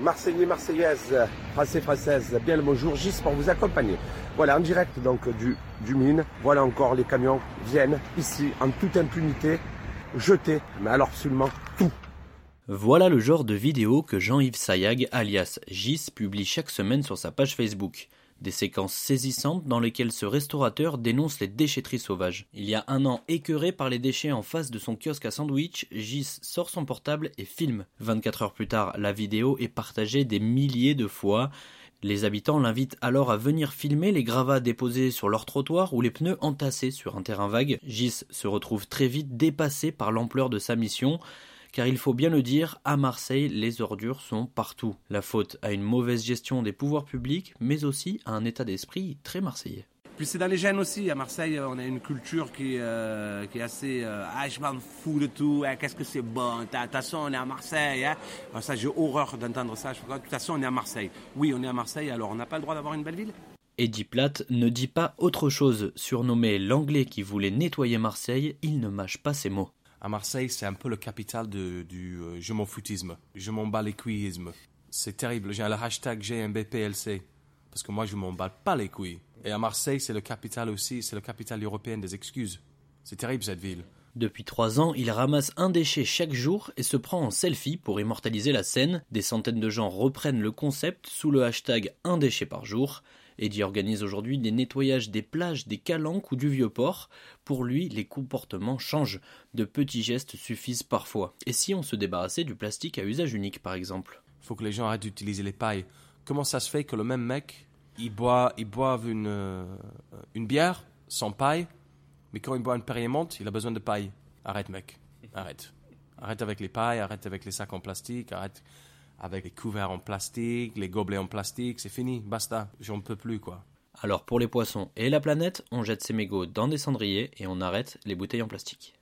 Marseillais, Marseillaises, Français, Françaises, bien le bonjour, Gis pour vous accompagner. Voilà, en direct donc du, du mine. Voilà encore, les camions viennent ici en toute impunité, jeter, mais alors absolument tout. Voilà le genre de vidéo que Jean-Yves Sayag, alias Gis, publie chaque semaine sur sa page Facebook. Des séquences saisissantes dans lesquelles ce restaurateur dénonce les déchetteries sauvages. Il y a un an, écœuré par les déchets en face de son kiosque à sandwich, Gis sort son portable et filme. 24 heures plus tard, la vidéo est partagée des milliers de fois. Les habitants l'invitent alors à venir filmer les gravats déposés sur leur trottoir ou les pneus entassés sur un terrain vague. Gis se retrouve très vite dépassé par l'ampleur de sa mission car il faut bien le dire, à Marseille, les ordures sont partout. La faute à une mauvaise gestion des pouvoirs publics, mais aussi à un état d'esprit très marseillais. Puis c'est dans les gènes aussi. À Marseille, on a une culture qui, euh, qui est assez. Euh, ah, je m'en fous de tout. Hein, Qu'est-ce que c'est bon. De toute façon, on est à Marseille. Hein. Alors ça, j'ai horreur d'entendre ça. De toute façon, on est à Marseille. Oui, on est à Marseille, alors on n'a pas le droit d'avoir une belle ville Eddie Platt ne dit pas autre chose. Surnommé l'anglais qui voulait nettoyer Marseille, il ne mâche pas ses mots à Marseille, c'est un peu le capital du euh, je m'en foutisme, je m'en bats les couilles. C'est terrible. J'ai le hashtag GMBPLC parce que moi, je m'en bats pas les couilles. Et à Marseille, c'est le capital aussi, c'est le capital européen des excuses. C'est terrible cette ville. Depuis trois ans, il ramasse un déchet chaque jour et se prend en selfie pour immortaliser la scène. Des centaines de gens reprennent le concept sous le hashtag un déchet par jour. Eddie organise aujourd'hui des nettoyages des plages, des calanques ou du vieux port. Pour lui, les comportements changent. De petits gestes suffisent parfois. Et si on se débarrassait du plastique à usage unique, par exemple? Faut que les gens arrêtent d'utiliser les pailles. Comment ça se fait que le même mec, il boive euh, une bière sans paille, mais quand il boit une périmonte, il a besoin de paille Arrête, mec. Arrête. Arrête avec les pailles, arrête avec les sacs en plastique, arrête avec les couverts en plastique, les gobelets en plastique, c'est fini, basta, j'en peux plus quoi. Alors pour les poissons et la planète, on jette ses mégots dans des cendriers et on arrête les bouteilles en plastique.